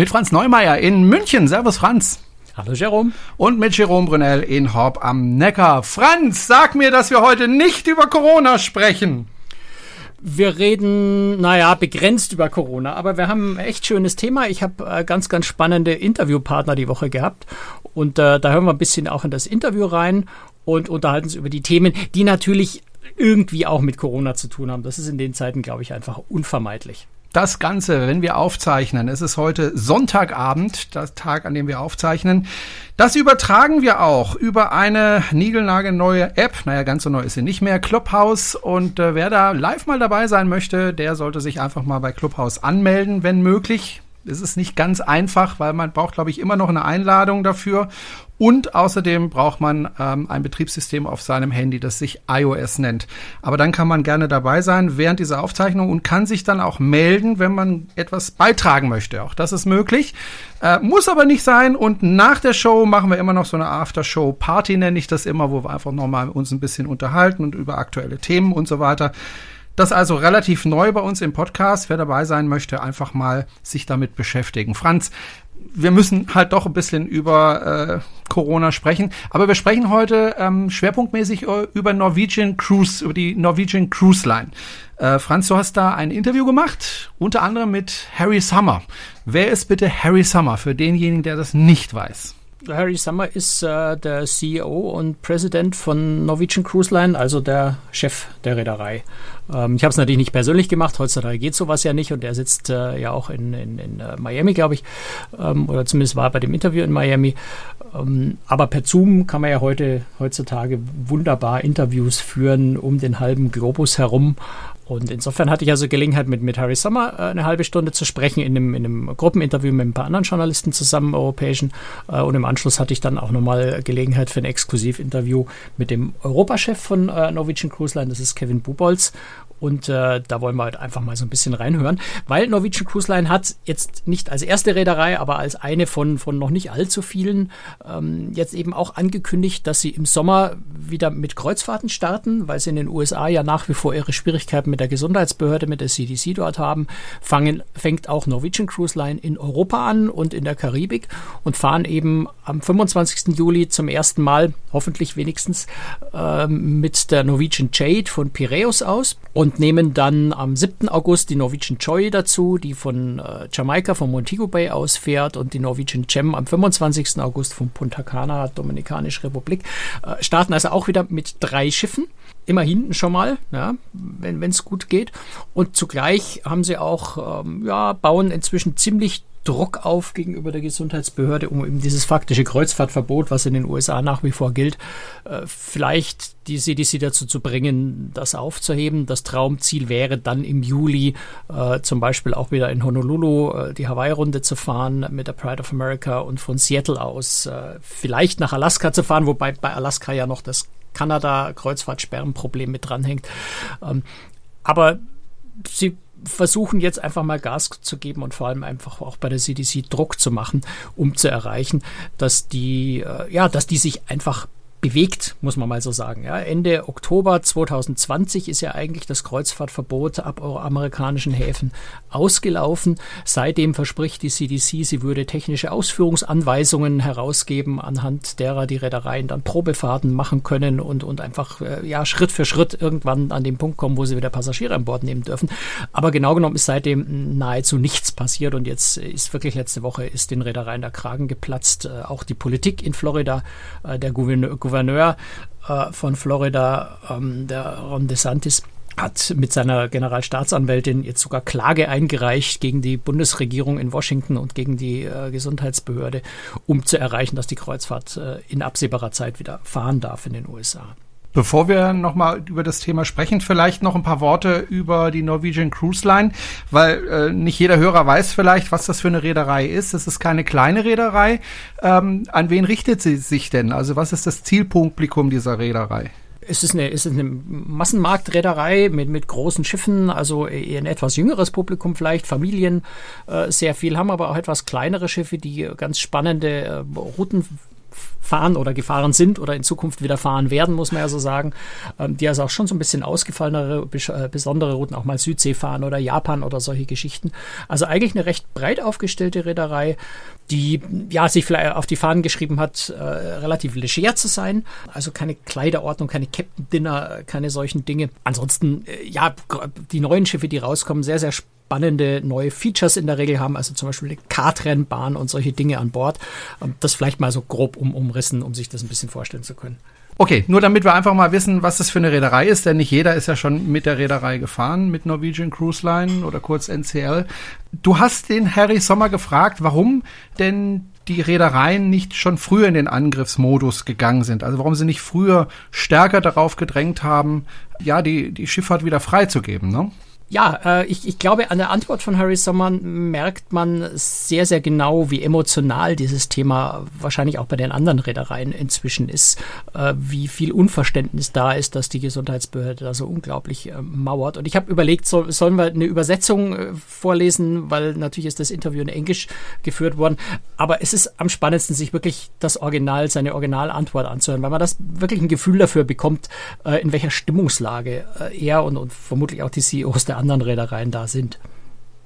Mit Franz Neumeier in München. Servus, Franz. Hallo, Jerome. Und mit Jerome Brunel in Horb am Neckar. Franz, sag mir, dass wir heute nicht über Corona sprechen. Wir reden, naja, begrenzt über Corona, aber wir haben ein echt schönes Thema. Ich habe äh, ganz, ganz spannende Interviewpartner die Woche gehabt. Und äh, da hören wir ein bisschen auch in das Interview rein und unterhalten uns über die Themen, die natürlich irgendwie auch mit Corona zu tun haben. Das ist in den Zeiten, glaube ich, einfach unvermeidlich. Das Ganze, wenn wir aufzeichnen, es ist heute Sonntagabend, der Tag, an dem wir aufzeichnen. Das übertragen wir auch über eine niegelnagelneue App. Naja, ganz so neu ist sie nicht mehr. Clubhouse. Und äh, wer da live mal dabei sein möchte, der sollte sich einfach mal bei Clubhouse anmelden, wenn möglich. Es ist nicht ganz einfach, weil man braucht, glaube ich, immer noch eine Einladung dafür. Und außerdem braucht man ähm, ein Betriebssystem auf seinem Handy, das sich iOS nennt. Aber dann kann man gerne dabei sein während dieser Aufzeichnung und kann sich dann auch melden, wenn man etwas beitragen möchte. Auch das ist möglich. Äh, muss aber nicht sein. Und nach der Show machen wir immer noch so eine After-Show-Party, nenne ich das immer, wo wir einfach nochmal uns ein bisschen unterhalten und über aktuelle Themen und so weiter. Das also relativ neu bei uns im Podcast. Wer dabei sein möchte, einfach mal sich damit beschäftigen. Franz, wir müssen halt doch ein bisschen über äh, Corona sprechen. Aber wir sprechen heute ähm, schwerpunktmäßig über Norwegian Cruise, über die Norwegian Cruise Line. Äh, Franz, du hast da ein Interview gemacht, unter anderem mit Harry Summer. Wer ist bitte Harry Summer für denjenigen, der das nicht weiß? Harry Summer ist äh, der CEO und Präsident von Norwegian Cruise Line, also der Chef der Reederei. Ähm, ich habe es natürlich nicht persönlich gemacht, heutzutage geht sowas ja nicht und er sitzt äh, ja auch in, in, in uh, Miami, glaube ich, ähm, oder zumindest war er bei dem Interview in Miami. Ähm, aber per Zoom kann man ja heute heutzutage wunderbar Interviews führen um den halben Globus herum und insofern hatte ich also Gelegenheit, mit, mit Harry Sommer äh, eine halbe Stunde zu sprechen, in einem, in einem Gruppeninterview mit ein paar anderen Journalisten zusammen, europäischen. Äh, und im Anschluss hatte ich dann auch nochmal Gelegenheit für ein Exklusivinterview mit dem Europachef von äh, Norwegian Cruise Line, das ist Kevin Bubolz. Und äh, da wollen wir halt einfach mal so ein bisschen reinhören, weil Norwegian Cruise Line hat jetzt nicht als erste Reederei, aber als eine von, von noch nicht allzu vielen ähm, jetzt eben auch angekündigt, dass sie im Sommer wieder mit Kreuzfahrten starten, weil sie in den USA ja nach wie vor ihre Schwierigkeiten mit der Gesundheitsbehörde, mit der CDC dort haben. Fangen, fängt auch Norwegian Cruise Line in Europa an und in der Karibik und fahren eben am 25. Juli zum ersten Mal, hoffentlich wenigstens, ähm, mit der Norwegian Jade von Piraeus aus. Und und nehmen dann am 7. August die Norwegian Joy dazu, die von äh, Jamaika, von Montego Bay aus fährt und die Norwegian Gem am 25. August von Punta Cana, Dominikanische Republik. Äh, starten also auch wieder mit drei Schiffen. Immer hinten schon mal, ja, wenn es gut geht. Und zugleich haben sie auch, ähm, ja, bauen inzwischen ziemlich Druck auf gegenüber der Gesundheitsbehörde, um eben dieses faktische Kreuzfahrtverbot, was in den USA nach wie vor gilt, äh, vielleicht die CDC dazu zu bringen, das aufzuheben. Das Traumziel wäre dann im Juli äh, zum Beispiel auch wieder in Honolulu äh, die Hawaii-Runde zu fahren mit der Pride of America und von Seattle aus vielleicht nach Alaska zu fahren, wobei bei Alaska ja noch das Kanada-Kreuzfahrtsperrenproblem mit dranhängt. Ähm, aber sie versuchen jetzt einfach mal Gas zu geben und vor allem einfach auch bei der CDC Druck zu machen, um zu erreichen, dass die, äh, ja, dass die sich einfach bewegt, muss man mal so sagen. Ja, Ende Oktober 2020 ist ja eigentlich das Kreuzfahrtverbot ab amerikanischen Häfen ausgelaufen. Seitdem verspricht die CDC, sie würde technische Ausführungsanweisungen herausgeben, anhand derer die Reedereien dann Probefahrten machen können und, und einfach äh, ja, Schritt für Schritt irgendwann an den Punkt kommen, wo sie wieder Passagiere an Bord nehmen dürfen. Aber genau genommen ist seitdem nahezu nichts passiert und jetzt ist wirklich letzte Woche ist den Reedereien der Kragen geplatzt. Äh, auch die Politik in Florida, äh, der Gouverneur Gouverneur äh, von Florida, ähm, der Ron DeSantis, hat mit seiner Generalstaatsanwältin jetzt sogar Klage eingereicht gegen die Bundesregierung in Washington und gegen die äh, Gesundheitsbehörde, um zu erreichen, dass die Kreuzfahrt äh, in absehbarer Zeit wieder fahren darf in den USA. Bevor wir nochmal über das Thema sprechen, vielleicht noch ein paar Worte über die Norwegian Cruise Line, weil äh, nicht jeder Hörer weiß vielleicht, was das für eine Reederei ist. Es ist keine kleine Reederei. Ähm, an wen richtet sie sich denn? Also was ist das Zielpublikum dieser Reederei? es ist eine, es ist eine Massenmarktreederei mit, mit großen Schiffen, also ein etwas jüngeres Publikum vielleicht, Familien äh, sehr viel, haben aber auch etwas kleinere Schiffe, die ganz spannende äh, Routen fahren oder gefahren sind oder in Zukunft wieder fahren werden, muss man ja so sagen, ähm, die also auch schon so ein bisschen ausgefallenere, äh, besondere Routen, auch mal Südsee fahren oder Japan oder solche Geschichten. Also eigentlich eine recht breit aufgestellte Reederei, die ja sich vielleicht auf die Fahnen geschrieben hat, äh, relativ leger zu sein. Also keine Kleiderordnung, keine Captain Dinner, keine solchen Dinge. Ansonsten, äh, ja, die neuen Schiffe, die rauskommen, sehr, sehr spannende neue Features in der Regel haben, also zum Beispiel eine Kartrennbahn und solche Dinge an Bord. Ähm, das vielleicht mal so grob um, umrissen, um sich das ein bisschen vorstellen zu können. Okay, nur damit wir einfach mal wissen, was das für eine Reederei ist, denn nicht jeder ist ja schon mit der Reederei gefahren, mit Norwegian Cruise Line oder kurz NCL. Du hast den Harry Sommer gefragt, warum denn die Reedereien nicht schon früher in den Angriffsmodus gegangen sind. Also warum sie nicht früher stärker darauf gedrängt haben, ja, die, die Schifffahrt wieder freizugeben, ne? Ja, äh, ich, ich glaube, an der Antwort von Harry Sommer merkt man sehr, sehr genau, wie emotional dieses Thema wahrscheinlich auch bei den anderen Reedereien inzwischen ist, äh, wie viel Unverständnis da ist, dass die Gesundheitsbehörde da so unglaublich äh, mauert. Und ich habe überlegt, so, sollen wir eine Übersetzung äh, vorlesen, weil natürlich ist das Interview in Englisch geführt worden. Aber es ist am spannendsten, sich wirklich das Original, seine Originalantwort anzuhören, weil man das wirklich ein Gefühl dafür bekommt, äh, in welcher Stimmungslage äh, er und, und vermutlich auch die CEOs der anderen Reedereien da sind.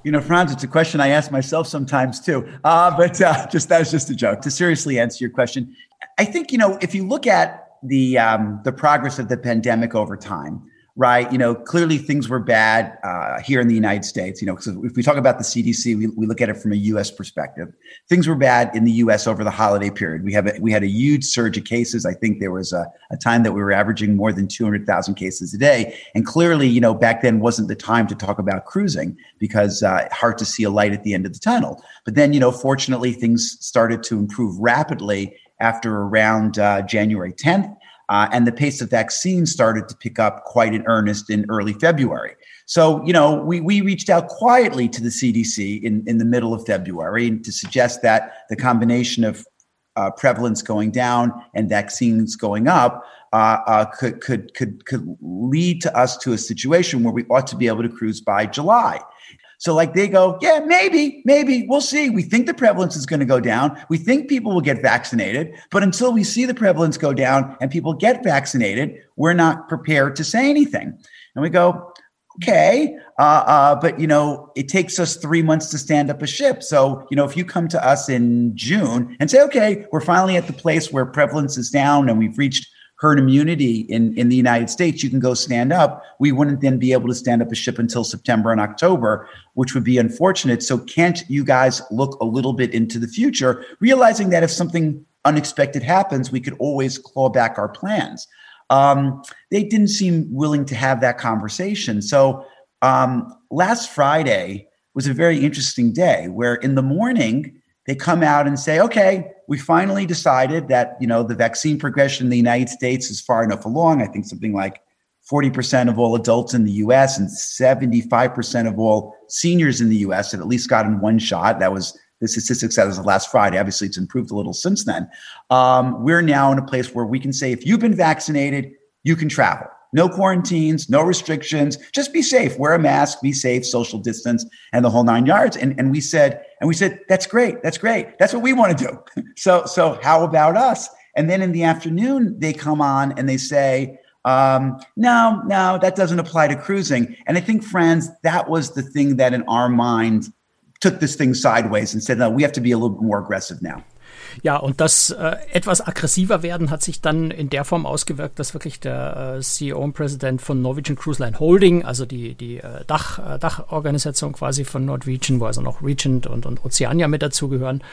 You know, Franz, it's a question I ask myself sometimes too. Uh, but uh, just that was just a joke. To seriously answer your question, I think you know if you look at the um, the progress of the pandemic over time, right? You know, clearly things were bad uh, here in the United States. You know, because if we talk about the CDC, we, we look at it from a U.S. perspective. Things were bad in the U.S. over the holiday period. We have a, we had a huge surge of cases. I think there was a, a time that we were averaging more than 200,000 cases a day. And clearly, you know, back then wasn't the time to talk about cruising because uh, hard to see a light at the end of the tunnel. But then, you know, fortunately, things started to improve rapidly after around uh, January 10th. Uh, and the pace of vaccine started to pick up quite in earnest in early February. So, you know, we, we reached out quietly to the CDC in, in the middle of February to suggest that the combination of uh, prevalence going down and vaccines going up uh, uh, could, could, could, could lead to us to a situation where we ought to be able to cruise by July. So, like, they go, yeah, maybe, maybe we'll see. We think the prevalence is going to go down. We think people will get vaccinated. But until we see the prevalence go down and people get vaccinated, we're not prepared to say anything. And we go, okay, uh, uh, but you know, it takes us three months to stand up a ship. So, you know, if you come to us in June and say, okay, we're finally at the place where prevalence is down and we've reached herd immunity in, in the United States, you can go stand up. We wouldn't then be able to stand up a ship until September and October, which would be unfortunate. So, can't you guys look a little bit into the future, realizing that if something unexpected happens, we could always claw back our plans? Um, they didn't seem willing to have that conversation. So, um, last Friday was a very interesting day where in the morning, they come out and say, okay, we finally decided that, you know, the vaccine progression in the United States is far enough along. I think something like 40% of all adults in the US and 75% of all seniors in the US have at least gotten one shot. That was the statistics as of last Friday. Obviously, it's improved a little since then. Um, we're now in a place where we can say if you've been vaccinated, you can travel. No quarantines, no restrictions. Just be safe. Wear a mask, be safe, social distance, and the whole nine yards. And, and we said, and we said, that's great. That's great. That's what we want to do. so, so how about us? And then in the afternoon, they come on and they say, um, no, no, that doesn't apply to cruising. And I think, friends, that was the thing that in our mind took this thing sideways and said, no, we have to be a little bit more aggressive now. Ja, und das äh, etwas aggressiver werden hat sich dann in der Form ausgewirkt, dass wirklich der äh, CEO und Präsident von Norwegian Cruise Line Holding, also die, die äh, Dach, äh, Dachorganisation quasi von Norwegian, wo also noch Regent und, und Oceania mit dazugehören,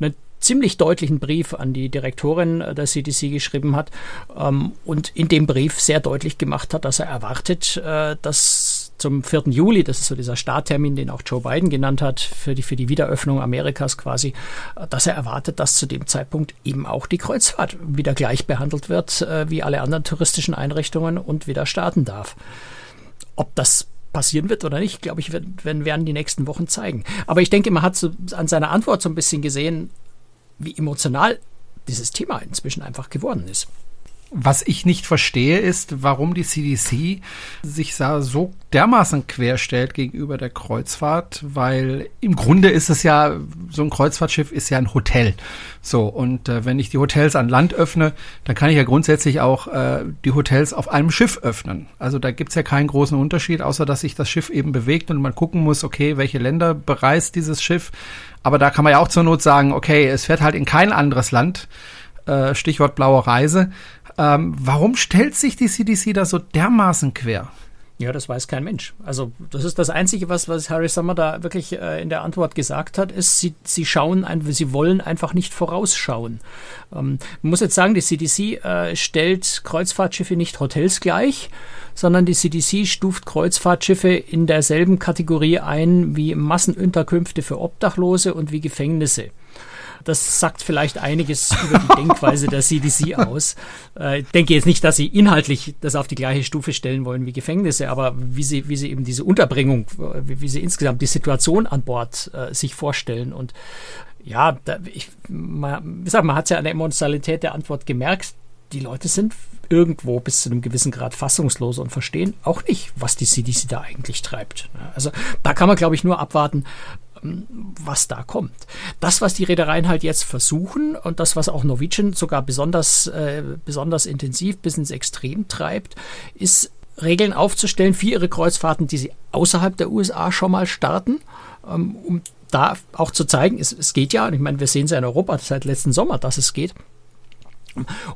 einen ziemlich deutlichen Brief an die Direktorin äh, der CDC geschrieben hat ähm, und in dem Brief sehr deutlich gemacht hat, dass er erwartet, äh, dass zum 4. Juli, das ist so dieser Starttermin, den auch Joe Biden genannt hat, für die, für die Wiederöffnung Amerikas quasi, dass er erwartet, dass zu dem Zeitpunkt eben auch die Kreuzfahrt wieder gleich behandelt wird, äh, wie alle anderen touristischen Einrichtungen und wieder starten darf. Ob das passieren wird oder nicht, glaube ich, werden, werden die nächsten Wochen zeigen. Aber ich denke, man hat so an seiner Antwort so ein bisschen gesehen, wie emotional dieses Thema inzwischen einfach geworden ist. Was ich nicht verstehe, ist, warum die CDC sich so dermaßen querstellt gegenüber der Kreuzfahrt, weil im Grunde ist es ja, so ein Kreuzfahrtschiff ist ja ein Hotel. So, und äh, wenn ich die Hotels an Land öffne, dann kann ich ja grundsätzlich auch äh, die Hotels auf einem Schiff öffnen. Also da gibt's ja keinen großen Unterschied, außer dass sich das Schiff eben bewegt und man gucken muss, okay, welche Länder bereist dieses Schiff. Aber da kann man ja auch zur Not sagen, okay, es fährt halt in kein anderes Land. Äh, Stichwort blaue Reise. Ähm, warum stellt sich die CDC da so dermaßen quer? Ja, das weiß kein Mensch. Also das ist das Einzige, was, was Harry Sommer da wirklich äh, in der Antwort gesagt hat, ist, sie, sie schauen, ein, sie wollen einfach nicht vorausschauen. Ähm, man muss jetzt sagen, die CDC äh, stellt Kreuzfahrtschiffe nicht Hotels gleich, sondern die CDC stuft Kreuzfahrtschiffe in derselben Kategorie ein wie Massenunterkünfte für Obdachlose und wie Gefängnisse das sagt vielleicht einiges über die Denkweise der CDC aus. Äh, ich denke jetzt nicht, dass sie inhaltlich das auf die gleiche Stufe stellen wollen wie Gefängnisse, aber wie sie, wie sie eben diese Unterbringung, wie, wie sie insgesamt die Situation an Bord äh, sich vorstellen und ja, da, ich, man, wie gesagt, man hat ja an der Emotionalität der Antwort gemerkt, die Leute sind irgendwo bis zu einem gewissen Grad fassungslos und verstehen auch nicht, was die CDC da eigentlich treibt. Also da kann man, glaube ich, nur abwarten, was da kommt. Das, was die Reedereien halt jetzt versuchen und das, was auch Norwegian sogar besonders, äh, besonders intensiv bis ins Extrem treibt, ist Regeln aufzustellen für ihre Kreuzfahrten, die sie außerhalb der USA schon mal starten, ähm, um da auch zu zeigen, es, es geht ja, und ich meine, wir sehen es ja in Europa seit letzten Sommer, dass es geht,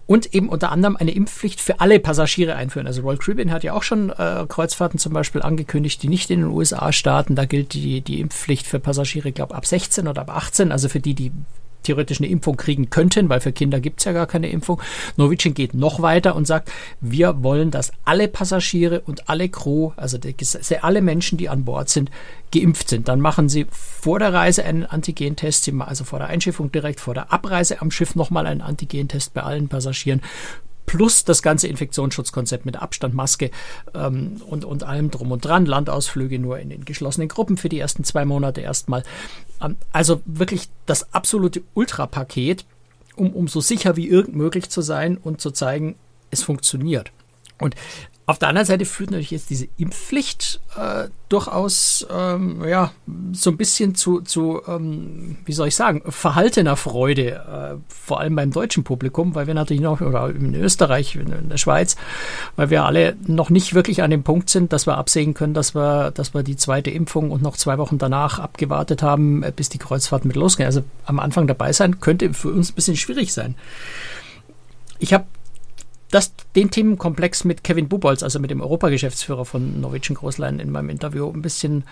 und eben unter anderem eine Impfpflicht für alle Passagiere einführen. Also Royal Caribbean hat ja auch schon äh, Kreuzfahrten zum Beispiel angekündigt, die nicht in den USA starten. Da gilt die, die Impfpflicht für Passagiere, glaube, ab 16 oder ab 18, also für die, die theoretisch eine Impfung kriegen könnten, weil für Kinder gibt es ja gar keine Impfung. Norwegian geht noch weiter und sagt, wir wollen, dass alle Passagiere und alle Crew, also die, alle Menschen, die an Bord sind, geimpft sind. Dann machen sie vor der Reise einen Antigentest, also vor der Einschiffung direkt, vor der Abreise am Schiff nochmal einen Antigentest bei allen Passagieren plus das ganze Infektionsschutzkonzept mit Abstand, Maske ähm, und, und allem drum und dran. Landausflüge nur in den geschlossenen Gruppen für die ersten zwei Monate erstmal. Ähm, also wirklich das absolute Ultrapaket, um, um so sicher wie irgend möglich zu sein und zu zeigen, es funktioniert. Und auf der anderen Seite führt natürlich jetzt diese Impfpflicht äh, durchaus ähm, ja, so ein bisschen zu, zu ähm, wie soll ich sagen, verhaltener Freude, äh, vor allem beim deutschen Publikum, weil wir natürlich noch, oder in Österreich, in der Schweiz, weil wir alle noch nicht wirklich an dem Punkt sind, dass wir absehen können, dass wir, dass wir die zweite Impfung und noch zwei Wochen danach abgewartet haben, äh, bis die Kreuzfahrt mit losgehen. Also am Anfang dabei sein könnte für uns ein bisschen schwierig sein. Ich habe das, den Themenkomplex mit Kevin Bubolz, also mit dem Europageschäftsführer von Norwegian Großlein in meinem Interview ein bisschen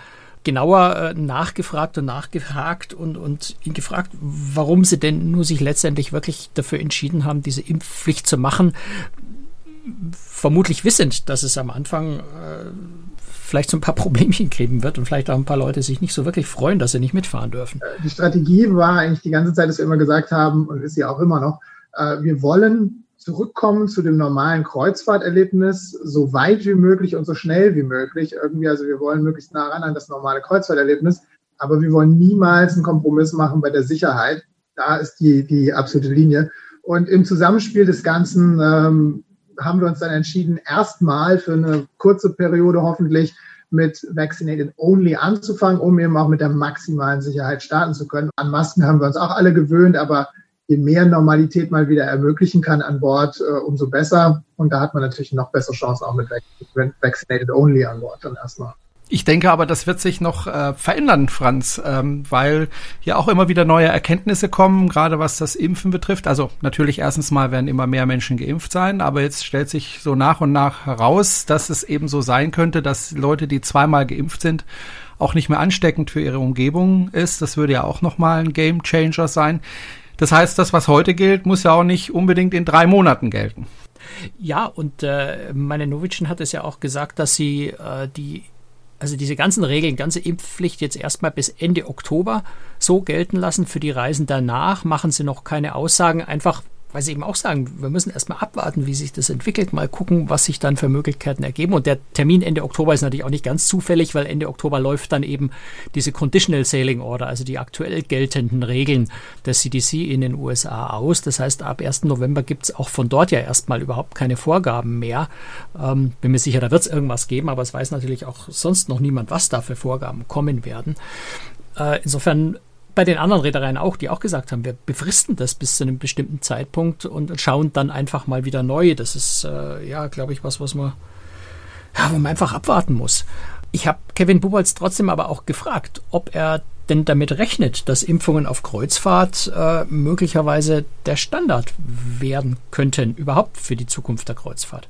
genauer äh, nachgefragt und nachgehakt und, und ihn gefragt, warum sie denn nur sich letztendlich wirklich dafür entschieden haben, diese Impfpflicht zu machen. Vermutlich wissend, dass es am Anfang äh, vielleicht so ein paar Problemchen geben wird und vielleicht auch ein paar Leute sich nicht so wirklich freuen, dass sie nicht mitfahren dürfen. Die Strategie war eigentlich die ganze Zeit, dass wir immer gesagt haben und ist ja auch immer noch, äh, wir wollen zurückkommen zu dem normalen Kreuzfahrterlebnis, so weit wie möglich und so schnell wie möglich. Irgendwie, also wir wollen möglichst nah ran an das normale Kreuzfahrterlebnis, aber wir wollen niemals einen Kompromiss machen bei der Sicherheit. Da ist die, die absolute Linie. Und im Zusammenspiel des Ganzen ähm, haben wir uns dann entschieden, erstmal für eine kurze Periode hoffentlich mit Vaccinated Only anzufangen, um eben auch mit der maximalen Sicherheit starten zu können. An Masken haben wir uns auch alle gewöhnt, aber je mehr Normalität mal wieder ermöglichen kann an Bord, äh, umso besser. Und da hat man natürlich noch bessere Chancen auch mit Vaccinated Only an Bord dann erstmal. Ich denke aber, das wird sich noch äh, verändern, Franz, ähm, weil ja auch immer wieder neue Erkenntnisse kommen, gerade was das Impfen betrifft. Also natürlich erstens mal werden immer mehr Menschen geimpft sein, aber jetzt stellt sich so nach und nach heraus, dass es eben so sein könnte, dass Leute, die zweimal geimpft sind, auch nicht mehr ansteckend für ihre Umgebung ist. Das würde ja auch nochmal ein Game Changer sein. Das heißt, das, was heute gilt, muss ja auch nicht unbedingt in drei Monaten gelten. Ja, und äh, meine Novicin hat es ja auch gesagt, dass sie äh, die also diese ganzen Regeln, ganze Impfpflicht jetzt erstmal bis Ende Oktober so gelten lassen. Für die Reisen danach machen sie noch keine Aussagen, einfach weil sie eben auch sagen, wir müssen erstmal abwarten, wie sich das entwickelt, mal gucken, was sich dann für Möglichkeiten ergeben. Und der Termin Ende Oktober ist natürlich auch nicht ganz zufällig, weil Ende Oktober läuft dann eben diese Conditional Sailing Order, also die aktuell geltenden Regeln der CDC in den USA aus. Das heißt, ab 1. November gibt es auch von dort ja erstmal überhaupt keine Vorgaben mehr. Ähm, bin mir sicher, da wird es irgendwas geben, aber es weiß natürlich auch sonst noch niemand, was da für Vorgaben kommen werden. Äh, insofern bei den anderen Reedereien auch, die auch gesagt haben, wir befristen das bis zu einem bestimmten Zeitpunkt und schauen dann einfach mal wieder neu. Das ist, äh, ja, glaube ich, was, was man, ja, wo man einfach abwarten muss. Ich habe Kevin Bubolz trotzdem aber auch gefragt, ob er denn damit rechnet, dass Impfungen auf Kreuzfahrt äh, möglicherweise der Standard werden könnten, überhaupt für die Zukunft der Kreuzfahrt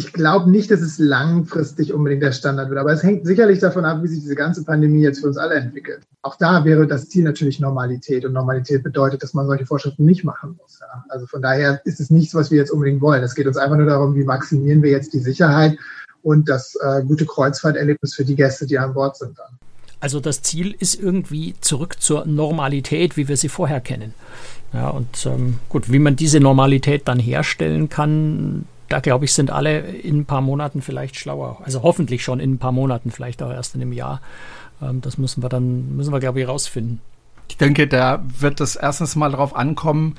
ich glaube nicht, dass es langfristig unbedingt der Standard wird, aber es hängt sicherlich davon ab, wie sich diese ganze Pandemie jetzt für uns alle entwickelt. Auch da wäre das Ziel natürlich Normalität und Normalität bedeutet, dass man solche Vorschriften nicht machen muss. Ja. Also von daher ist es nichts, was wir jetzt unbedingt wollen. Es geht uns einfach nur darum, wie maximieren wir jetzt die Sicherheit und das äh, gute Kreuzfahrterlebnis für die Gäste, die an Bord sind dann. Also das Ziel ist irgendwie zurück zur Normalität, wie wir sie vorher kennen. Ja, und ähm, gut, wie man diese Normalität dann herstellen kann, da glaube ich, sind alle in ein paar Monaten vielleicht schlauer. Also hoffentlich schon in ein paar Monaten, vielleicht auch erst in einem Jahr. Ähm, das müssen wir dann, müssen wir, glaube ich, rausfinden. Ich denke, da wird es erstens mal darauf ankommen,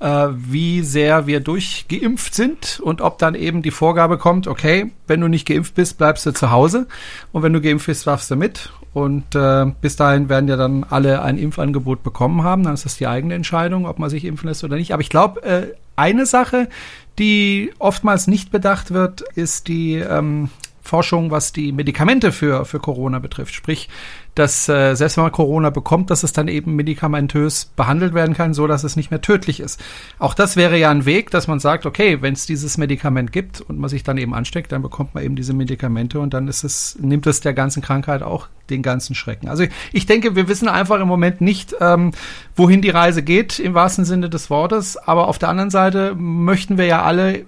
äh, wie sehr wir durchgeimpft sind und ob dann eben die Vorgabe kommt, okay, wenn du nicht geimpft bist, bleibst du zu Hause und wenn du geimpft bist, darfst du mit. Und äh, bis dahin werden ja dann alle ein Impfangebot bekommen haben. Dann ist das die eigene Entscheidung, ob man sich impfen lässt oder nicht. Aber ich glaube, äh, eine Sache, die oftmals nicht bedacht wird, ist die ähm, Forschung, was die Medikamente für, für Corona betrifft. Sprich, dass äh, selbst wenn man Corona bekommt, dass es dann eben medikamentös behandelt werden kann, so dass es nicht mehr tödlich ist. Auch das wäre ja ein Weg, dass man sagt, okay, wenn es dieses Medikament gibt und man sich dann eben ansteckt, dann bekommt man eben diese Medikamente und dann ist es, nimmt es der ganzen Krankheit auch den ganzen Schrecken. Also ich denke, wir wissen einfach im Moment nicht, ähm, wohin die Reise geht, im wahrsten Sinne des Wortes. Aber auf der anderen Seite möchten wir ja alle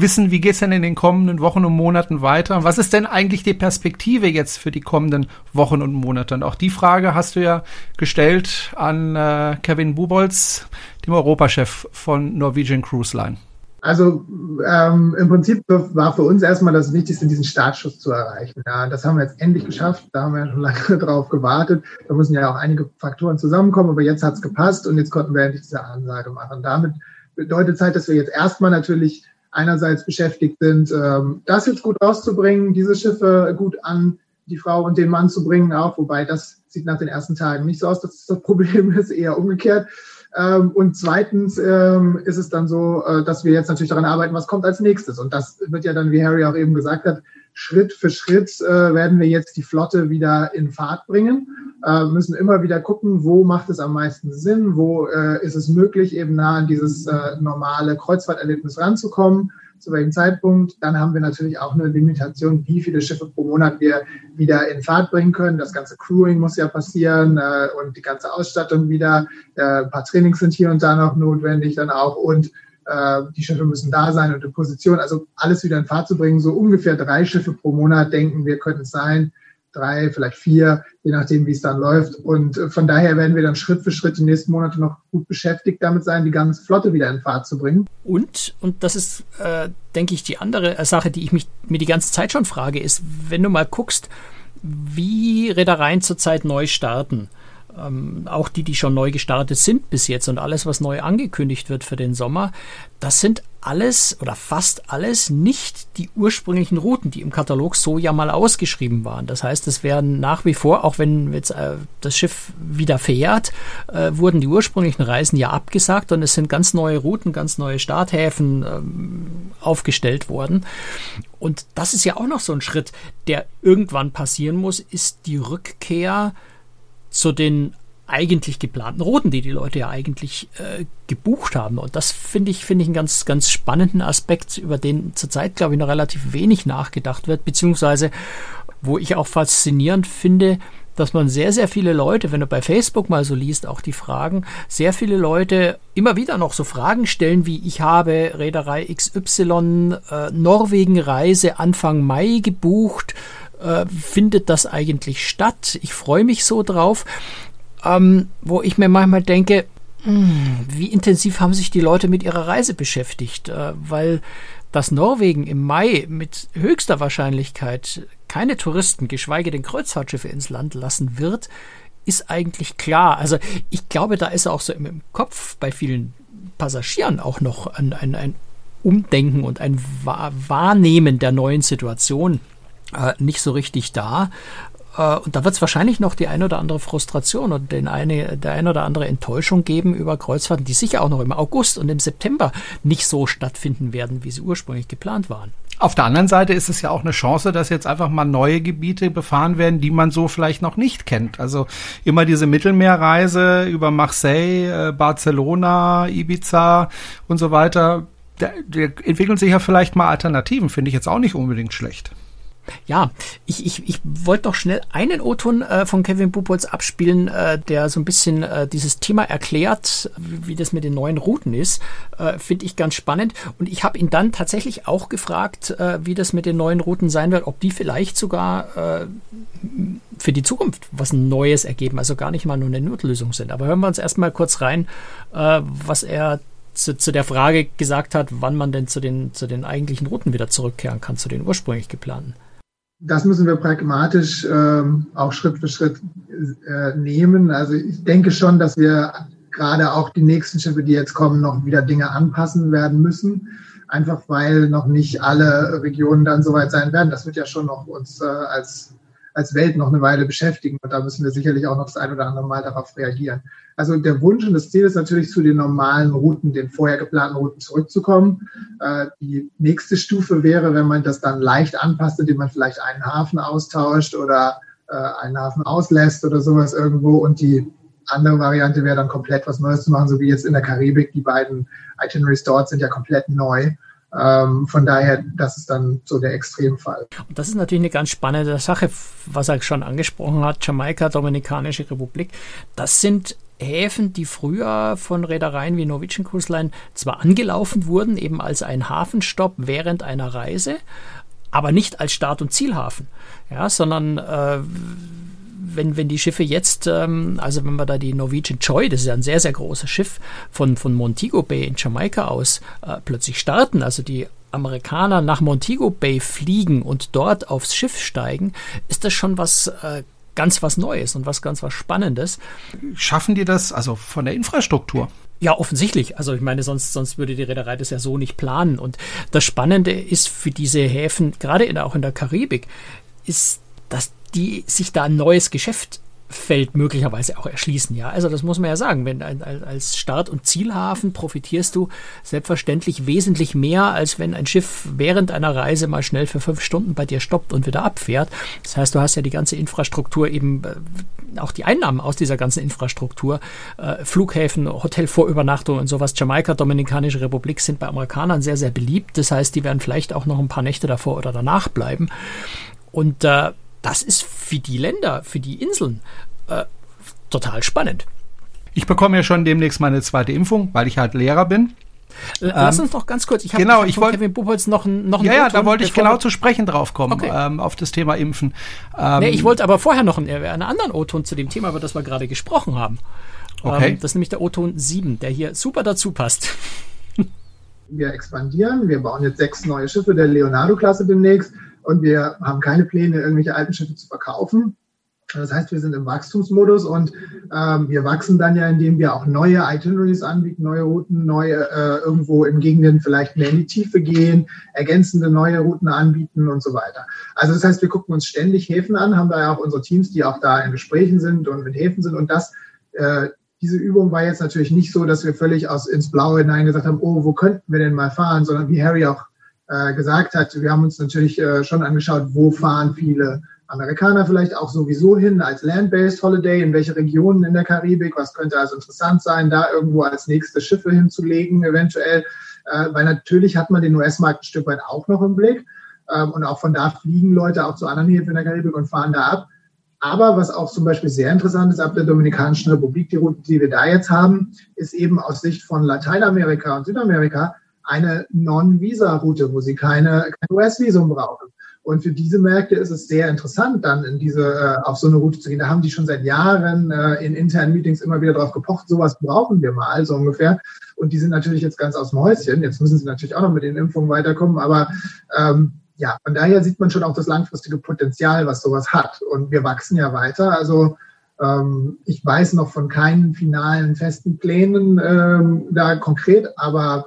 wissen, wie geht's denn in den kommenden Wochen und Monaten weiter? Was ist denn eigentlich die Perspektive jetzt für die kommenden Wochen und Monate? Und auch die Frage hast du ja gestellt an äh, Kevin Bubolz, dem Europachef von Norwegian Cruise Line. Also ähm, im Prinzip war für uns erstmal das Wichtigste, diesen Startschuss zu erreichen. Ja, das haben wir jetzt endlich geschafft. Da haben wir schon lange drauf gewartet. Da müssen ja auch einige Faktoren zusammenkommen, aber jetzt hat's gepasst und jetzt konnten wir endlich diese Ansage machen. Damit bedeutet es halt, dass wir jetzt erstmal natürlich einerseits beschäftigt sind, ähm, das jetzt gut rauszubringen, diese Schiffe gut an die Frau und den Mann zu bringen, auch wobei das sieht nach den ersten Tagen nicht so aus, dass das, Problem ist, eher umgekehrt. Ähm, und zweitens ähm, ist es dann so, äh, dass wir jetzt natürlich daran arbeiten, was kommt als nächstes. Und das wird ja dann, wie Harry auch eben gesagt hat, Schritt für Schritt äh, werden wir jetzt die Flotte wieder in Fahrt bringen, äh, müssen immer wieder gucken, wo macht es am meisten Sinn, wo äh, ist es möglich, eben nah an dieses äh, normale Kreuzfahrterlebnis ranzukommen, zu welchem Zeitpunkt. Dann haben wir natürlich auch eine Limitation, wie viele Schiffe pro Monat wir wieder in Fahrt bringen können. Das ganze Crewing muss ja passieren äh, und die ganze Ausstattung wieder. Äh, ein paar Trainings sind hier und da noch notwendig dann auch und äh, die Schiffe müssen da sein und in Position. Also alles wieder in Fahrt zu bringen. So ungefähr drei Schiffe pro Monat denken wir, könnten es sein. Drei, vielleicht vier, je nachdem, wie es dann läuft. Und äh, von daher werden wir dann Schritt für Schritt die nächsten Monate noch gut beschäftigt damit sein, die ganze Flotte wieder in Fahrt zu bringen. Und, und das ist, äh, denke ich, die andere Sache, die ich mich mir die ganze Zeit schon frage, ist, wenn du mal guckst, wie Reedereien zurzeit neu starten ähm, auch die, die schon neu gestartet sind bis jetzt und alles, was neu angekündigt wird für den Sommer, das sind alles oder fast alles nicht die ursprünglichen Routen, die im Katalog so ja mal ausgeschrieben waren. Das heißt, es werden nach wie vor, auch wenn jetzt äh, das Schiff wieder fährt, äh, wurden die ursprünglichen Reisen ja abgesagt und es sind ganz neue Routen, ganz neue Starthäfen ähm, aufgestellt worden. Und das ist ja auch noch so ein Schritt, der irgendwann passieren muss, ist die Rückkehr zu den eigentlich geplanten Routen, die die Leute ja eigentlich äh, gebucht haben. Und das finde ich, finde ich einen ganz, ganz spannenden Aspekt, über den zurzeit, glaube ich, noch relativ wenig nachgedacht wird, beziehungsweise wo ich auch faszinierend finde, dass man sehr, sehr viele Leute, wenn du bei Facebook mal so liest, auch die Fragen, sehr viele Leute immer wieder noch so Fragen stellen, wie ich habe Reederei XY äh, Norwegen-Reise Anfang Mai gebucht, äh, findet das eigentlich statt? Ich freue mich so drauf, ähm, wo ich mir manchmal denke, Hm, wie intensiv haben sich die Leute mit ihrer Reise beschäftigt? Äh, weil dass Norwegen im Mai mit höchster Wahrscheinlichkeit keine Touristen, geschweige denn Kreuzfahrtschiffe ins Land lassen wird, ist eigentlich klar. Also ich glaube, da ist auch so im, Kopf bei vielen Passagieren auch noch ein, ein, ein Umdenken und ein Wahrnehmen der neuen Situation äh, nicht so richtig da. Äh, und da wird es wahrscheinlich noch die eine oder andere Frustration und den eine, der eine oder andere Enttäuschung geben über Kreuzfahrten, die sicher auch noch im August und im September nicht so stattfinden werden, wie sie ursprünglich geplant waren. Auf der anderen Seite ist es ja auch eine Chance, dass jetzt einfach mal neue Gebiete befahren werden, die man so vielleicht noch nicht kennt. Also immer diese Mittelmeerreise über Marseille, äh, Barcelona, Ibiza und so weiter. Da entwickeln sich ja vielleicht mal Alternativen, finde ich jetzt auch nicht unbedingt schlecht. Ja, ich, ich, ich wollte noch schnell einen O-Ton äh, von Kevin Bupolz abspielen, äh, der so ein bisschen äh, dieses Thema erklärt, wie, wie, das mit den neuen Routen ist. Äh, Finde ich ganz spannend. Und ich habe ihn dann tatsächlich auch gefragt, äh, wie das mit den neuen Routen sein wird, ob die vielleicht sogar äh, für die Zukunft was Neues ergeben, also gar nicht mal nur eine Notlösung sind. Aber hören wir uns erstmal kurz rein, was er zu, zu der Frage gesagt hat, wann man denn zu den, zu den eigentlichen Routen wieder zurückkehren kann, zu den ursprünglich geplanten das müssen wir pragmatisch ähm, auch Schritt für Schritt äh, nehmen. Also ich denke schon, dass wir gerade auch die nächsten Schiffe, die jetzt kommen, noch wieder Dinge anpassen werden müssen. Einfach weil noch nicht alle Regionen dann soweit sein werden. Das wird ja schon noch uns äh, als als Welt noch eine Weile beschäftigen. Und da müssen wir sicherlich auch noch das ein oder andere Mal darauf reagieren. Also der Wunsch und das Ziel ist natürlich, zu den normalen Routen, den vorher geplanten Routen zurückzukommen. Äh, die nächste Stufe wäre, wenn man das dann leicht anpasst, indem man vielleicht einen Hafen austauscht oder äh, einen Hafen auslässt oder sowas irgendwo. Und die andere Variante wäre dann komplett was Neues zu machen, so wie jetzt in der Karibik. Die beiden Itineraries dort sind ja komplett neu. Ähm, von daher, das ist dann so der Extremfall. Und das ist natürlich eine ganz spannende Sache, was er schon angesprochen hat, Jamaika, Dominikanische Republik. Das sind Häfen, die früher von Reedereien wie Norwegian Cruise Line zwar angelaufen wurden, eben als ein Hafenstopp während einer Reise, aber nicht als Start- und Zielhafen, ja, sondern äh, wenn, wenn die Schiffe jetzt, ähm, also wenn wir da die Norwegian Joy, das ist ja ein sehr, sehr großes Schiff, von, von Montego Bay in Jamaika aus äh, plötzlich starten, also die Amerikaner nach Montego Bay fliegen und dort aufs Schiff steigen, ist das schon was äh, ganz was Neues und was ganz was Spannendes. Schaffen die das also von der Infrastruktur? Ja, offensichtlich. Also ich meine, sonst, sonst würde die Reederei das ja so nicht planen. Und das Spannende ist für diese Häfen, gerade in, auch in der Karibik, ist, dass die sich da ein neues Geschäft Feld möglicherweise auch erschließen. Ja, also das muss man ja sagen. Wenn als Start- und Zielhafen profitierst du selbstverständlich wesentlich mehr, als wenn ein Schiff während einer Reise mal schnell für fünf Stunden bei dir stoppt und wieder abfährt. Das heißt, du hast ja die ganze Infrastruktur eben äh, auch die Einnahmen aus dieser ganzen Infrastruktur, äh, Flughäfen, Hotelvorübernachtung und sowas. Jamaika, Dominikanische Republik sind bei Amerikanern sehr, sehr beliebt. Das heißt, die werden vielleicht auch noch ein paar Nächte davor oder danach bleiben. Und äh, das ist für die Länder, für die Inseln äh, total spannend. Ich bekomme ja schon demnächst meine zweite Impfung, weil ich halt Lehrer bin. Lass ähm, uns noch ganz kurz. Ich habe genau, ich wollte Kevin Buchholz noch, noch Ja, ja, da wollte ich genau zu sprechen drauf kommen okay. ähm, auf das Thema Impfen. Ähm, nee, ich wollte aber vorher noch einen, einen anderen O-Ton zu dem Thema, über das wir gerade gesprochen haben. Okay. Ähm, das ist nämlich der O-Ton 7, der hier super dazu passt. Wir expandieren, wir bauen jetzt sechs neue Schiffe der Leonardo-Klasse demnächst und wir haben keine Pläne, irgendwelche alten Schiffe zu verkaufen. Das heißt, wir sind im Wachstumsmodus und ähm, wir wachsen dann ja, indem wir auch neue Itineraries anbieten, neue Routen, neue äh, irgendwo in Gegenden vielleicht mehr in die Tiefe gehen, ergänzende neue Routen anbieten und so weiter. Also das heißt, wir gucken uns ständig Häfen an, haben da ja auch unsere Teams, die auch da in Gesprächen sind und mit Häfen sind und das äh, diese Übung war jetzt natürlich nicht so, dass wir völlig aus ins Blaue hinein gesagt haben, oh, wo könnten wir denn mal fahren, sondern wie Harry auch äh, gesagt hat, wir haben uns natürlich äh, schon angeschaut, wo fahren viele Amerikaner vielleicht auch sowieso hin als Land-Based Holiday, in welche Regionen in der Karibik, was könnte also interessant sein, da irgendwo als nächste Schiffe hinzulegen, eventuell, äh, weil natürlich hat man den US-Markt ein Stück weit auch noch im Blick ähm, und auch von da fliegen Leute auch zu anderen Häfen in der Karibik und fahren da ab. Aber was auch zum Beispiel sehr interessant ist ab der Dominikanischen Republik, die Route, die wir da jetzt haben, ist eben aus Sicht von Lateinamerika und Südamerika eine Non-Visa-Route, wo sie keine, kein US-Visum brauchen. Und für diese Märkte ist es sehr interessant, dann in diese, äh, auf so eine Route zu gehen. Da haben die schon seit Jahren äh, in internen Meetings immer wieder drauf gepocht, sowas brauchen wir mal, so ungefähr. Und die sind natürlich jetzt ganz aus dem Häuschen. Jetzt müssen sie natürlich auch noch mit den Impfungen weiterkommen, aber ähm, ja, von daher sieht man schon auch das langfristige Potenzial, was sowas hat. Und wir wachsen ja weiter. Also ähm, ich weiß noch von keinen finalen festen Plänen ähm, da konkret, aber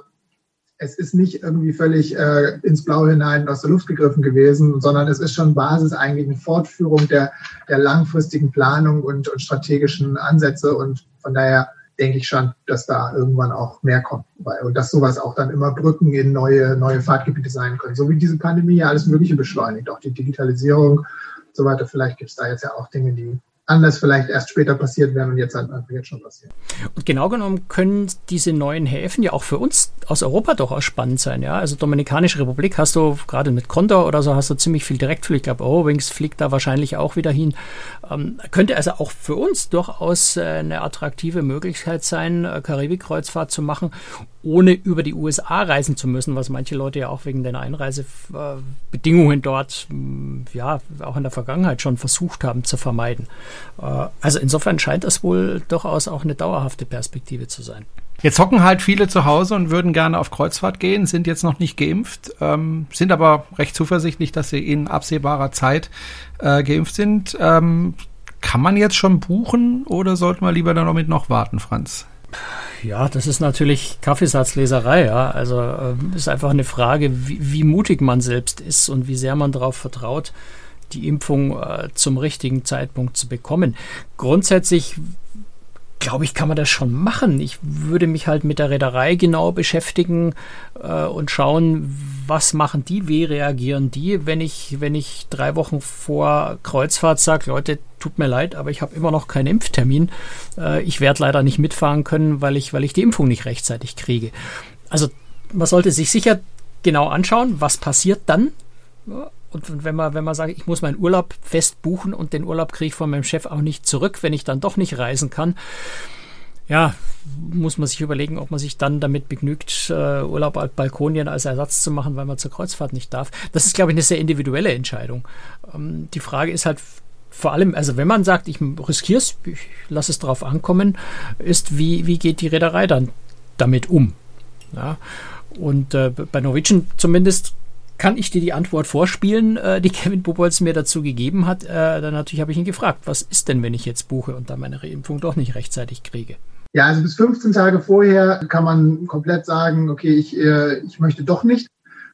es ist nicht irgendwie völlig äh, ins Blaue hinein aus der Luft gegriffen gewesen, sondern es ist schon Basis eigentlich eine Fortführung der, der langfristigen Planung und, und strategischen Ansätze. Und von daher denke ich schon, dass da irgendwann auch mehr kommt. Und dass sowas auch dann immer Brücken in neue, neue Fahrtgebiete sein können. So wie diese Pandemie ja alles Mögliche beschleunigt, auch die Digitalisierung und so weiter. Vielleicht gibt es da jetzt ja auch Dinge, die anders vielleicht erst später passiert werden und jetzt halt einfach jetzt schon passiert. Und genau genommen können diese neuen Häfen ja auch für uns aus Europa durchaus spannend sein. Ja, also Dominikanische Republik hast du gerade mit Condor oder so hast du ziemlich viel Direktflug. Ich glaube, Eurowings fliegt da wahrscheinlich auch wieder hin. Ähm, könnte also auch für uns durchaus äh, eine attraktive Möglichkeit sein, äh, Karibikkreuzfahrt zu machen, ohne über die USA reisen zu müssen, was manche Leute ja auch wegen den Einreisebedingungen dort mm, ja auch in der Vergangenheit schon versucht haben zu vermeiden. Äh, also insofern scheint das wohl durchaus auch eine dauerhafte Perspektive zu sein. Jetzt hocken halt viele zu Hause und würden gerne auf Kreuzfahrt gehen, sind jetzt noch nicht geimpft, ähm, sind aber recht zuversichtlich, dass sie in absehbarer Zeit äh, geimpft sind. Ähm, kann man jetzt schon buchen oder sollten wir lieber damit noch warten, Franz? Ja, das ist natürlich Kaffeesatzleserei. Ja. Also äh, ist einfach eine Frage, wie, wie, mutig man selbst ist und wie sehr man darauf vertraut, die Impfung äh, zum richtigen Zeitpunkt zu bekommen. Grundsätzlich glaube ich, kann man das schon machen. Ich würde mich halt mit der Reederei genau beschäftigen äh, und schauen, was machen die, wie reagieren die, wenn ich, wenn ich drei Wochen vor Kreuzfahrt sage, Leute, tut mir leid, aber ich habe immer noch keinen Impftermin. Äh, ich werde leider nicht mitfahren können, weil ich, weil ich die Impfung nicht rechtzeitig kriege. Also man sollte sich sicher genau anschauen, was passiert dann. Und wenn man, wenn man sagt, ich muss meinen Urlaub fest buchen und den Urlaub kriege ich von meinem Chef auch nicht zurück, wenn ich dann doch nicht reisen kann, ja, muss man sich überlegen, ob man sich dann damit begnügt, äh, Urlaub auf Balkonien als Ersatz zu machen, weil man zur Kreuzfahrt nicht darf. Das ist, glaube ich, eine sehr individuelle Entscheidung. Ähm, die Frage ist halt vor allem, also wenn man sagt, ich riskiere es, ich lasse es drauf ankommen, ist, wie, wie geht die Reederei dann damit um? Ja, und äh, bei Norwegian zumindest kann ich dir die Antwort vorspielen, äh, die Kevin Bubolz mir dazu gegeben hat. Äh, dann natürlich habe ich ihn gefragt, was ist denn, wenn ich jetzt buche und dann meine Reimpfung doch nicht rechtzeitig kriege? Ja, also bis 15 Tage vorher kann man komplett sagen, okay, ich, äh, ich möchte doch nicht.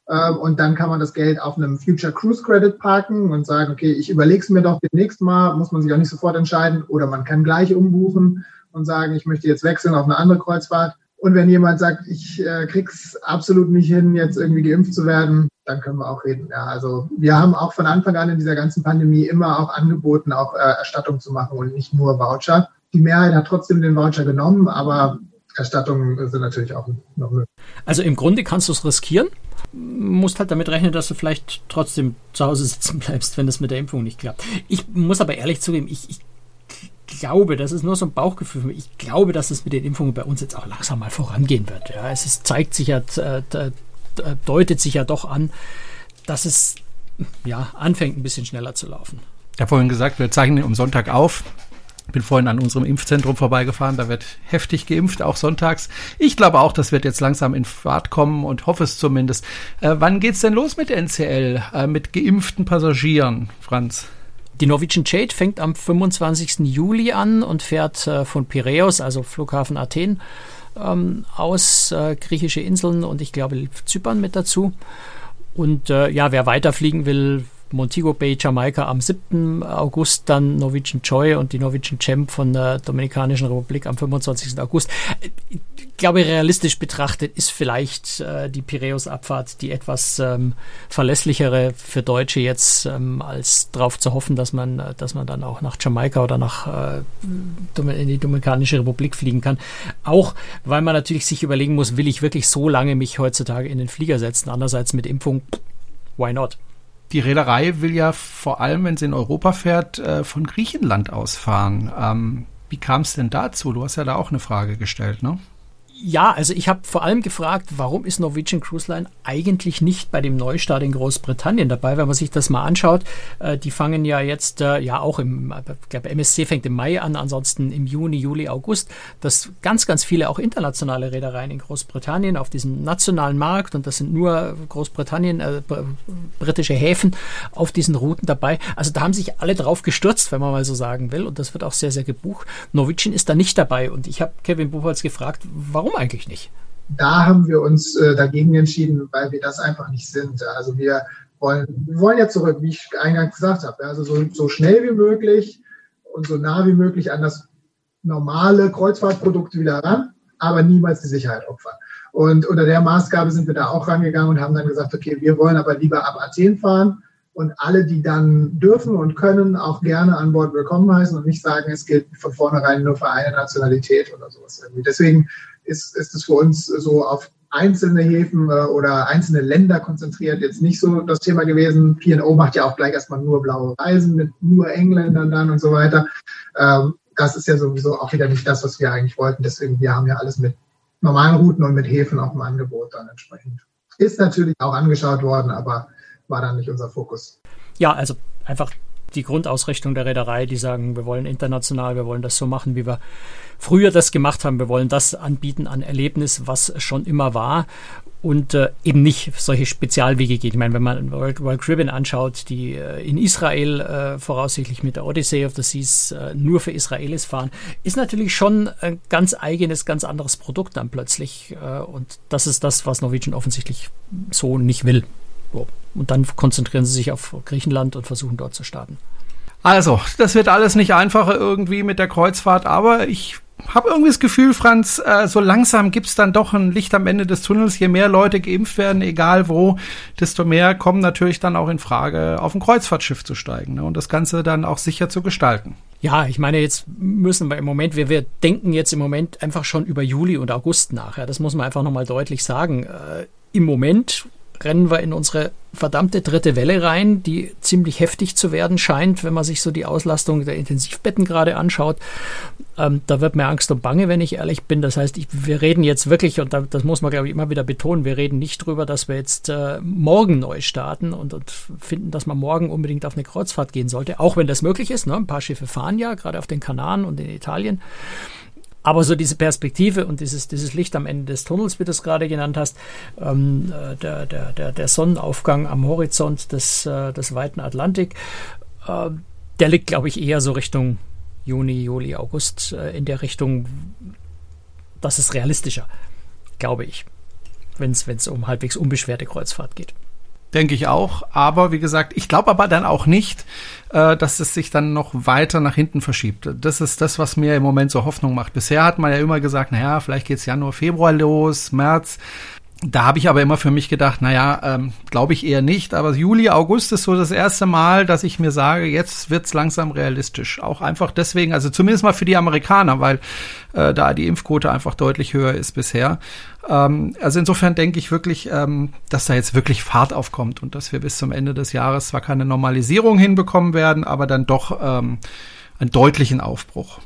Äh, und dann kann man das Geld auf einem Future Cruise Credit parken und sagen, okay, ich überlege es mir doch demnächst mal, muss man sich auch nicht sofort entscheiden. Oder man kann gleich umbuchen und sagen, ich möchte jetzt wechseln auf eine andere Kreuzfahrt. Und wenn jemand sagt, ich äh, krieg's absolut nicht hin, jetzt irgendwie geimpft zu werden, dann können wir auch reden. Ja, also wir haben auch von Anfang an in dieser ganzen Pandemie immer auch angeboten, auch äh, Erstattung zu machen und nicht nur Voucher. Die Mehrheit hat trotzdem den Voucher genommen, aber Erstattungen sind natürlich auch noch möglich. Also im Grunde kannst du es riskieren, musst halt damit rechnen, dass du vielleicht trotzdem zu Hause sitzen bleibst, wenn das mit der Impfung nicht klappt. Ich muss aber ehrlich zugeben, ich, ich glaube, das ist nur so ein Bauchgefühl ich glaube, dass es mit den Impfungen bei uns jetzt auch langsam mal vorangehen wird. Ja, es ist, zeigt sich ja, äh, deutet sich ja doch an, dass es ja anfängt ein bisschen schneller zu laufen. Ich habe vorhin gesagt, wir zeichnen um Sonntag auf. Bin vorhin an unserem Impfzentrum vorbeigefahren, da wird heftig geimpft, auch sonntags. Ich glaube auch, das wird jetzt langsam in Fahrt kommen und hoffe es zumindest. Äh, wann geht's denn los mit NCL, äh, mit geimpften Passagieren, Franz? Die Norwegian Jade fängt am 25. Juli an und fährt äh, von Piräus, also Flughafen Athen, ähm, aus, äh, griechische Inseln und ich glaube Zypern mit dazu. Und äh, ja, wer weiterfliegen will, Montego Bay, Jamaika am 7. August, dann Norwegian Joy und die Norwegian Champ von der Dominikanischen Republik am 25. August. Ich glaube, realistisch betrachtet ist vielleicht äh, die Piräus-Abfahrt die etwas ähm, verlässlichere für Deutsche jetzt, ähm, als darauf zu hoffen, dass man, dass man dann auch nach Jamaika oder nach äh, in die Dominikanische Republik fliegen kann. Auch weil man natürlich sich überlegen muss, will ich wirklich so lange mich heutzutage in den Flieger setzen? Andererseits mit Impfung, why not? Die Reederei will ja vor allem, wenn sie in Europa fährt, äh, von Griechenland aus fahren. Ähm, wie kam es denn dazu? Du hast ja da auch eine Frage gestellt, ne? Ja, also ich habe vor allem gefragt, warum ist Norwegian Cruise Line eigentlich nicht bei dem Neustart in Großbritannien dabei? Wenn man sich das mal anschaut, äh, die fangen ja jetzt äh, ja auch im, ich glaube MSC fängt im Mai an, ansonsten im Juni, Juli, August, dass ganz, ganz viele auch internationale Reedereien in Großbritannien auf diesem nationalen Markt und das sind nur Großbritannien, äh, britische Häfen auf diesen Routen dabei. Also da haben sich alle drauf gestürzt, wenn man mal so sagen will und das wird auch sehr, sehr gebucht. Norwegian ist da nicht dabei und ich habe Kevin Buchholz gefragt, warum eigentlich nicht? Da haben wir uns äh, dagegen entschieden, weil wir das einfach nicht sind. Also wir wollen, wir wollen ja zurück, wie ich eingangs gesagt habe, also so, so schnell wie möglich und so nah wie möglich an das normale Kreuzfahrtprodukt wieder ran, aber niemals die Sicherheit opfern. Und unter der Maßgabe sind wir da auch rangegangen und haben dann gesagt, okay, wir wollen aber lieber ab Athen fahren und alle, die dann dürfen und können, auch gerne an Bord willkommen heißen und nicht sagen, es gilt von vornherein nur für eine Nationalität oder sowas irgendwie. Deswegen ist, ist es für uns so auf einzelne Häfen äh, oder einzelne Länder konzentriert jetzt nicht so das Thema gewesen. P&O macht ja auch gleich erstmal nur blaue Reisen mit nur Engländern dann und so weiter. Ähm, das ist ja sowieso auch wieder nicht das, was wir eigentlich wollten. Deswegen, wir haben ja alles mit normalen Routen und mit Häfen auch im Angebot dann entsprechend. Ist natürlich auch angeschaut worden, aber war dann nicht unser Fokus. Ja, also einfach die Grundausrichtung der Reederei, die sagen, wir wollen international, wir wollen das so machen, wie wir früher das gemacht haben, wir wollen das anbieten an Erlebnis, was schon immer war und äh, eben nicht solche Spezialwege geht. Ich meine, wenn man World, World Caribbean anschaut, die äh, in Israel äh, voraussichtlich mit der Odyssey of the Seas äh, nur für Israelis fahren, ist natürlich schon ein ganz eigenes, ganz anderes Produkt dann plötzlich. Äh, und das ist das, was Norwegian offensichtlich so nicht will. Und dann konzentrieren sie sich auf Griechenland und versuchen dort zu starten. Also, das wird alles nicht einfacher irgendwie mit der Kreuzfahrt, aber ich habe irgendwie das Gefühl, Franz, äh, so langsam gibt's dann doch ein Licht am Ende des Tunnels. Je mehr Leute geimpft werden, egal wo, desto mehr kommen natürlich dann auch in Frage, auf ein Kreuzfahrtschiff zu steigen ne, und das Ganze dann auch sicher zu gestalten. Ja, ich meine, jetzt müssen wir im Moment, wir, wir denken jetzt im Moment einfach schon über Juli und August nach. Ja, das muss man einfach nochmal deutlich sagen. Äh, Im Moment rennen wir in unsere verdammte dritte Welle rein, die ziemlich heftig zu werden scheint, wenn man sich so die Auslastung der Intensivbetten gerade anschaut. Ähm, da wird mir Angst und Bange, wenn ich ehrlich bin. Das heißt, ich, wir reden jetzt wirklich, und da, das muss man, glaube ich, immer wieder betonen, wir reden nicht drüber, dass wir jetzt äh, morgen neu starten und, und, finden, dass man morgen unbedingt auf eine Kreuzfahrt gehen sollte, auch wenn das möglich ist. Ne? Ein paar Schiffe fahren ja, gerade auf den Kanaren und in Italien. Aber so diese Perspektive und dieses, dieses Licht am Ende des Tunnels, wie du es gerade genannt hast, ähm, äh, der, der, der, der Sonnenaufgang am Horizont des, äh, des weiten Atlantik, äh, der liegt, glaube ich, eher so Richtung Juni, Juli, August äh, in der Richtung, das ist realistischer, glaube ich, wenn es um halbwegs unbeschwerte Kreuzfahrt geht denke ich auch. Aber wie gesagt, ich glaube aber dann auch nicht, äh, dass es sich dann noch weiter nach hinten verschiebt. Das ist das, was mir im Moment so Hoffnung macht. Bisher hat man ja immer gesagt, naja, vielleicht geht's Januar, Februar los, März. Da habe ich aber immer für mich gedacht, naja, ähm, glaube ich eher nicht. Aber Juli, August ist so das erste Mal, dass ich mir sage, jetzt wird's langsam realistisch. Auch einfach deswegen, also zumindest mal für die Amerikaner, weil äh, da die Impfquote einfach deutlich höher ist bisher. Ähm, also insofern denke ich wirklich, ähm, dass da jetzt wirklich Fahrt aufkommt und dass wir bis zum Ende des Jahres zwar keine Normalisierung hinbekommen werden, aber dann doch ähm, einen deutlichen Aufbruch.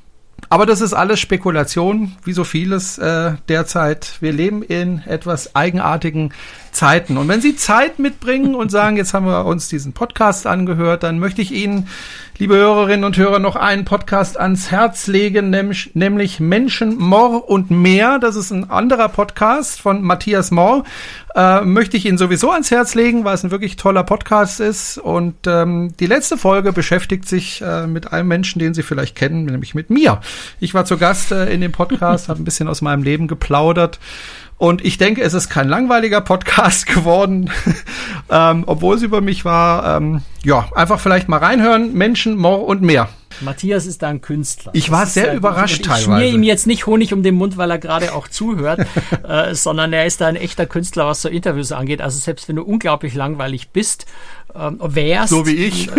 Aber das ist alles Spekulation, wie so vieles äh, derzeit. Wir leben in etwas eigenartigen Zeiten. Und wenn Sie Zeit mitbringen und sagen, jetzt haben wir uns diesen Podcast angehört, dann möchte ich Ihnen, liebe Hörerinnen und Hörer, noch einen Podcast ans Herz legen, nämlich, nämlich Menschen, Mor und mehr. Das ist ein anderer Podcast von Matthias Mor. Äh, möchte ich Ihnen sowieso ans Herz legen, weil es ein wirklich toller Podcast ist. Und ähm, die letzte Folge beschäftigt sich äh, mit einem Menschen, den Sie vielleicht kennen, nämlich mit mir. Ich war zu Gast äh, in dem Podcast, habe ein bisschen aus meinem Leben geplaudert. Und ich denke, es ist kein langweiliger Podcast geworden, ähm, obwohl es über mich war. Ähm, ja, einfach vielleicht mal reinhören. Menschen, Mor und mehr. Matthias ist da ein Künstler. Ich war sehr überrascht ich teilweise. Ich schmier ihm jetzt nicht Honig um den Mund, weil er gerade auch zuhört, äh, sondern er ist da ein echter Künstler, was so Interviews angeht. Also selbst wenn du unglaublich langweilig bist, ähm, wärst, so wie ich,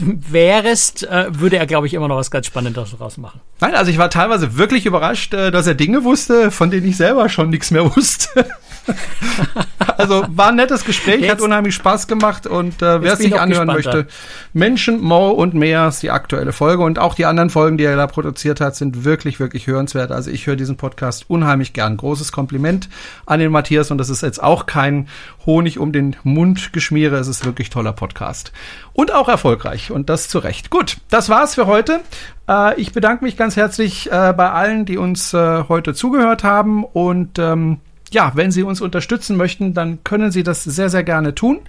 wärst, äh, würde er, glaube ich, immer noch was ganz Spannendes daraus machen. Nein, also ich war teilweise wirklich überrascht, äh, dass er Dinge wusste, von denen ich selber schon nichts mehr wusste. also war ein nettes Gespräch, jetzt, hat unheimlich Spaß gemacht und äh, wer es sich anhören möchte, Menschen, Mo und mehr ist die aktuelle Folge und auch die anderen Folgen, die er da produziert hat, sind wirklich, wirklich hörenswert. Also ich höre diesen Podcast unheimlich gern. Großes Kompliment an den Matthias und das ist jetzt auch kein Honig um den Mund geschmiere. Es ist wirklich toller Podcast. Und auch erfolgreich und das zu Recht. Gut, das war's für heute. Äh, ich bedanke mich ganz herzlich äh, bei allen, die uns äh, heute zugehört haben und ähm, ja, wenn Sie uns unterstützen möchten, dann können Sie das sehr, sehr gerne tun.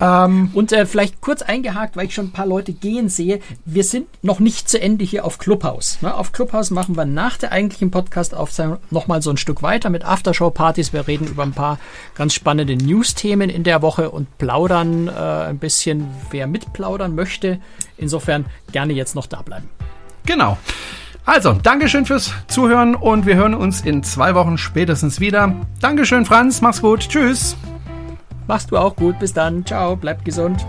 Ähm, und äh, vielleicht kurz eingehakt, weil ich schon ein paar Leute gehen sehe. Wir sind noch nicht zu Ende hier auf Clubhouse. Ne? Auf Clubhouse machen wir nach der eigentlichen Podcast-Aufzeichnung nochmal so ein Stück weiter mit Aftershow-Partys. Wir reden über ein paar ganz spannende News-Themen in der Woche und plaudern äh, ein bisschen, wer mitplaudern möchte. Insofern gerne jetzt noch da bleiben. Genau. Also, Dankeschön fürs Zuhören und wir hören uns in zwei Wochen spätestens wieder. Dankeschön, Franz. Mach's gut. Tschüss. Machst du auch gut. Bis dann. Ciao. Bleib gesund.